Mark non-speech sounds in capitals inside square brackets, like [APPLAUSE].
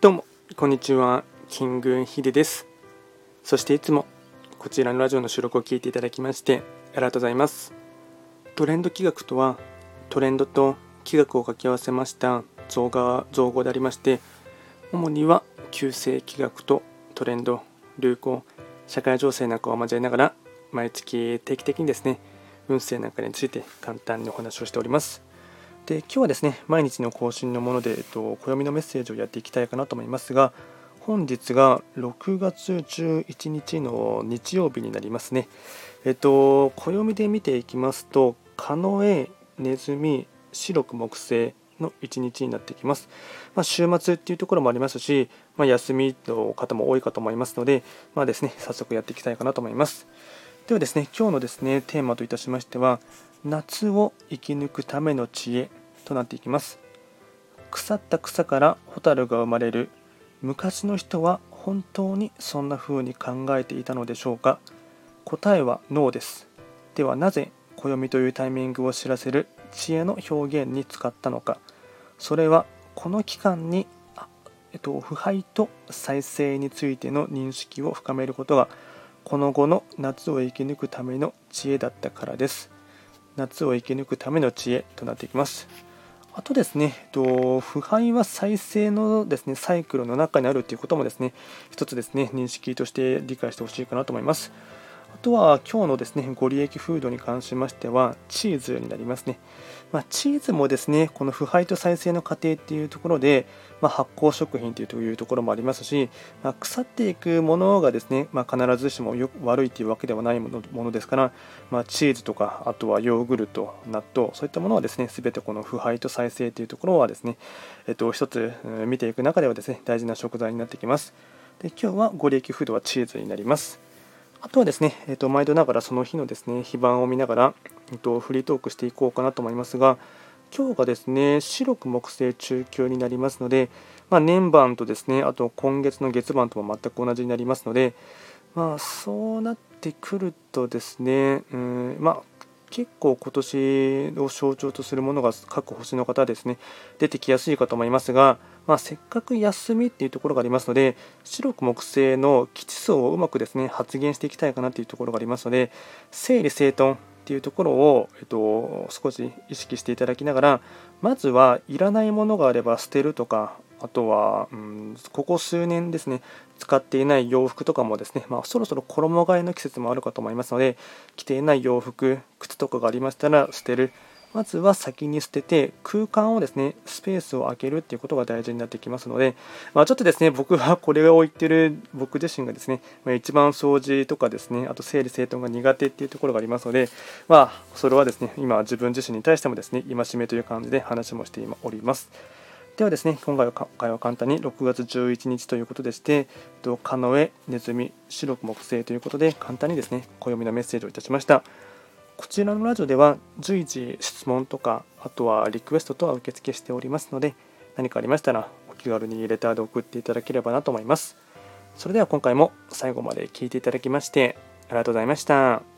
どうもこんにちはキングヒデです。そしていつもこちらのラジオの収録を聞いていただきましてありがとうございます。トレンド企画とはトレンドと企画を掛け合わせました造語造語でありまして主には旧世企画とトレンド流行社会情勢なんかを交えながら毎月定期的にですね運勢なんかについて簡単にお話をしております。で今日はですね毎日の更新のもので、えっと、暦のメッセージをやっていきたいかなと思いますが本日が6月11日の日曜日になりますね。えっと暦で見ていきますとカノエネズミ白く木星の1日になってきます、まあ、週末っていうところもありますし、まあ、休みの方も多いかと思いますので、まあですね、早速やっていきたいかなと思います。ではですね今日のですねテーマといたしましては夏を生き抜くための知恵。となっていきます。腐った草から蛍が生まれる。昔の人は本当にそんな風に考えていたのでしょうか。答えはノーです。ではなぜ暦というタイミングを知らせる。知恵の表現に使ったのか。それはこの期間にえっと、腐敗と再生についての認識を深めることがこの後の夏を生き抜くための知恵だったからです。夏を生き抜くための知恵となっていきます。あとですね、と腐敗は再生のですねサイクルの中にあるということもですね一つですね認識として理解してほしいかなと思います。あとは今日のですねご利益フードに関しましてはチーズになりますね。まあ、チーズもですねこの腐敗と再生の過程っていうところで、まあ、発酵食品というところもありますし、まあ、腐っていくものがですね、ま必ずしもよ悪いというわけではないものものですから、まチーズとかあとはヨーグルト納豆そういったものはですね全てこの腐敗と再生というところはですね、えっと、一つ見ていく中ではですね大事な食材になってきますで今日はご利益フードはチーズになりますあとはですね、えー、と毎度ながらその日のですね非番を見ながら、えー、とフリートークしていこうかなと思いますが、今日がですね白く木星中級になりますので、まあ、年番とですねあと今月の月番とも全く同じになりますので、まあ、そうなってくるとですね、うんまあ、結構今年を象徴とするものが各星の方ですね出てきやすいかと思いますが、まあ、せっかく休みっていうところがありますので白く木星の基地層をうまくですね発現していきたいかなというところがありますので整理整頓っていうところを、えっと、少し意識していただきながらまずはいらないものがあれば捨てるとかあとは、うん、ここ数年ですね、使っていない洋服とかもですね、まあ、そろそろ衣替えの季節もあるかと思いますので、着ていない洋服、靴とかがありましたら捨てる。まずは先に捨てて空間をですねスペースを空けるっていうことが大事になってきますので、まあ、ちょっとですね僕は [LAUGHS] これを言ってる僕自身がですね、まあ、一番掃除とかですねあと整理整頓が苦手っていうところがありますので、まあ、それはですね今自分自身に対してもですね戒めという感じで話もしております。ではですね、今回は会話簡単に6月11日ということでして、カノエ、ネズミ、白く木星ということで、簡単にですね、暦のメッセージをいたしました。こちらのラジオでは随時質問とか、あとはリクエストとは受付しておりますので、何かありましたらお気軽にレターで送っていただければなと思います。それでは今回も最後まで聴いていただきまして、ありがとうございました。